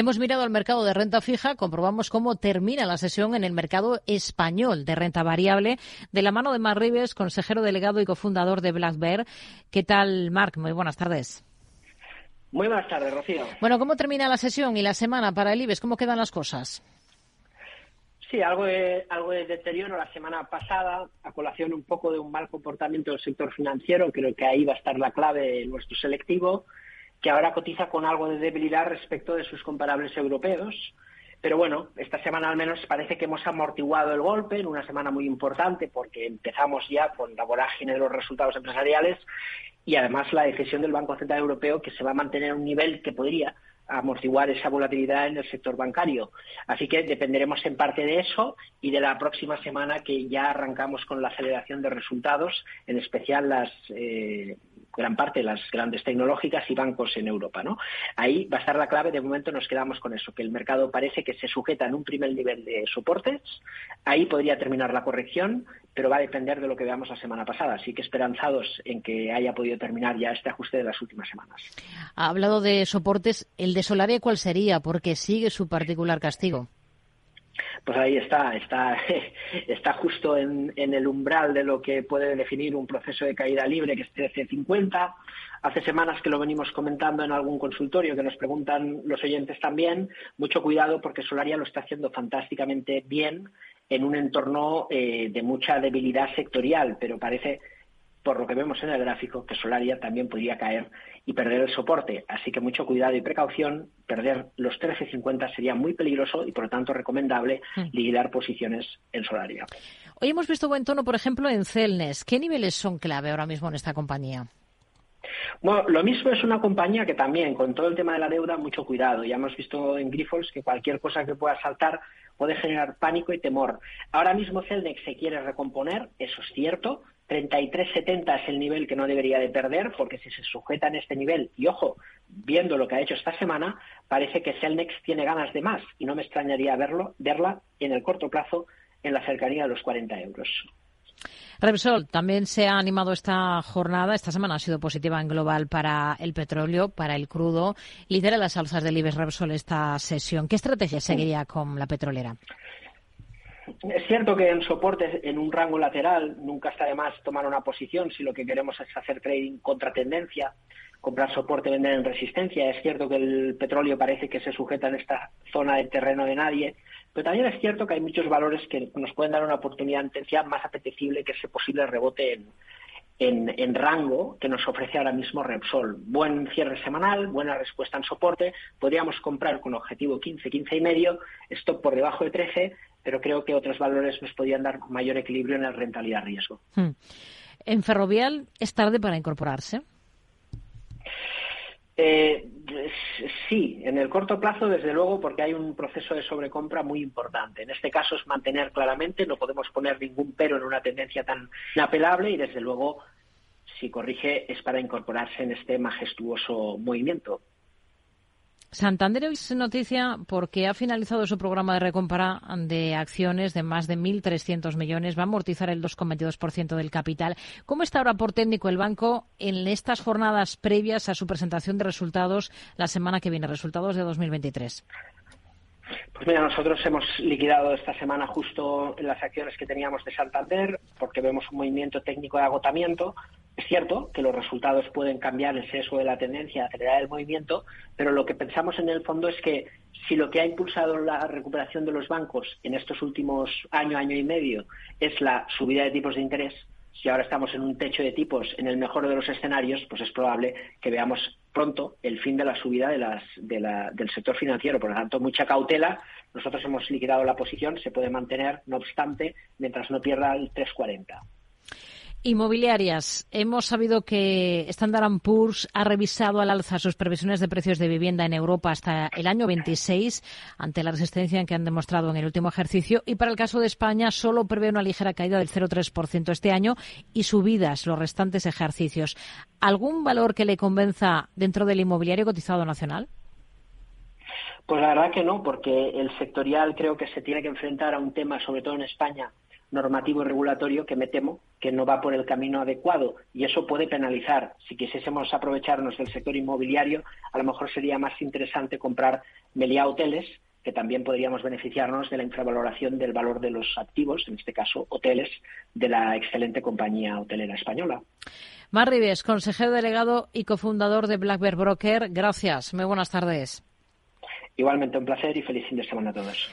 Hemos mirado al mercado de renta fija, comprobamos cómo termina la sesión en el mercado español de renta variable, de la mano de Mar Rives, consejero delegado y cofundador de Black Bear. ¿Qué tal, Marc? Muy buenas tardes. Muy buenas tardes, Rocío. Bueno, ¿cómo termina la sesión y la semana para el IBEX? ¿Cómo quedan las cosas? Sí, algo de, algo de deterioro la semana pasada, a colación un poco de un mal comportamiento del sector financiero, creo que ahí va a estar la clave de nuestro selectivo, que ahora cotiza con algo de debilidad respecto de sus comparables europeos. Pero bueno, esta semana al menos parece que hemos amortiguado el golpe en una semana muy importante porque empezamos ya con la vorágine de los resultados empresariales y además la decisión del Banco Central Europeo que se va a mantener a un nivel que podría amortiguar esa volatilidad en el sector bancario. Así que dependeremos en parte de eso y de la próxima semana que ya arrancamos con la aceleración de resultados, en especial las eh, gran parte de las grandes tecnológicas y bancos en Europa. ¿no? Ahí va a estar la clave. De momento nos quedamos con eso, que el mercado parece que se sujeta en un primer nivel de soportes. Ahí podría terminar la corrección, pero va a depender de lo que veamos la semana pasada. Así que esperanzados en que haya podido terminar ya este ajuste de las últimas semanas. Ha hablado de soportes. ¿El de Solaria cuál sería? Porque sigue su particular castigo. Pues ahí está, está, está justo en, el umbral de lo que puede definir un proceso de caída libre, que es 1350. Hace semanas que lo venimos comentando en algún consultorio, que nos preguntan los oyentes también. Mucho cuidado porque Solaria lo está haciendo fantásticamente bien en un entorno eh, de mucha debilidad sectorial, pero parece por lo que vemos en el gráfico, que Solaria también podría caer y perder el soporte. Así que mucho cuidado y precaución. Perder los 13.50 sería muy peligroso y, por lo tanto, recomendable mm. liquidar posiciones en Solaria. Hoy hemos visto buen tono, por ejemplo, en Celnes. ¿Qué niveles son clave ahora mismo en esta compañía? Bueno, lo mismo es una compañía que también, con todo el tema de la deuda, mucho cuidado. Ya hemos visto en Grifols que cualquier cosa que pueda saltar puede generar pánico y temor. Ahora mismo Celnex se quiere recomponer, eso es cierto, 33,70 es el nivel que no debería de perder, porque si se sujeta en este nivel, y ojo, viendo lo que ha hecho esta semana, parece que Celnex tiene ganas de más, y no me extrañaría verlo, verla en el corto plazo en la cercanía de los 40 euros. Repsol también se ha animado esta jornada. Esta semana ha sido positiva en global para el petróleo, para el crudo. Lidera las alzas del IBEX Repsol esta sesión. ¿Qué estrategia seguiría con la petrolera? Es cierto que en soportes, en un rango lateral, nunca está de más tomar una posición si lo que queremos es hacer trading contra tendencia, comprar soporte, vender en resistencia. Es cierto que el petróleo parece que se sujeta en esta zona del terreno de nadie, pero también es cierto que hay muchos valores que nos pueden dar una oportunidad en más apetecible que ese posible rebote en, en, rango que nos ofrece ahora mismo Repsol. Buen cierre semanal, buena respuesta en soporte. Podríamos comprar con objetivo 15, 15 y medio, stop por debajo de 13, pero creo que otros valores nos podrían dar mayor equilibrio en la rentabilidad-riesgo. Hmm. ¿En Ferrovial es tarde para incorporarse? Eh, sí, en el corto plazo, desde luego, porque hay un proceso de sobrecompra muy importante. En este caso es mantener claramente, no podemos poner ningún pero en una tendencia tan inapelable y, desde luego, si corrige, es para incorporarse en este majestuoso movimiento. Santander hoy es noticia porque ha finalizado su programa de recompra de acciones de más de 1.300 millones. Va a amortizar el 2,22% del capital. ¿Cómo está ahora por técnico el banco en estas jornadas previas a su presentación de resultados la semana que viene, resultados de 2023? Pues mira, nosotros hemos liquidado esta semana justo las acciones que teníamos de Santander porque vemos un movimiento técnico de agotamiento. Es cierto que los resultados pueden cambiar el sesgo de la tendencia, acelerar el movimiento, pero lo que pensamos en el fondo es que si lo que ha impulsado la recuperación de los bancos en estos últimos año, año y medio es la subida de tipos de interés, si ahora estamos en un techo de tipos en el mejor de los escenarios, pues es probable que veamos pronto el fin de la subida de las, del sector financiero. Por lo tanto, mucha cautela. Nosotros hemos liquidado la posición, se puede mantener, no obstante, mientras no pierda el 340. Inmobiliarias. Hemos sabido que Standard Poor's ha revisado al alza sus previsiones de precios de vivienda en Europa hasta el año 26, ante la resistencia que han demostrado en el último ejercicio. Y para el caso de España, solo prevé una ligera caída del 0,3% este año y subidas los restantes ejercicios. ¿Algún valor que le convenza dentro del inmobiliario cotizado nacional? Pues la verdad que no, porque el sectorial creo que se tiene que enfrentar a un tema, sobre todo en España, normativo y regulatorio que me temo que no va por el camino adecuado y eso puede penalizar. Si quisiésemos aprovecharnos del sector inmobiliario, a lo mejor sería más interesante comprar Meliá Hoteles, que también podríamos beneficiarnos de la infravaloración del valor de los activos, en este caso hoteles, de la excelente compañía hotelera española. Mar Rives, consejero delegado y cofundador de Black Bear Broker. Gracias. Muy buenas tardes. Igualmente un placer y feliz fin de semana a todos.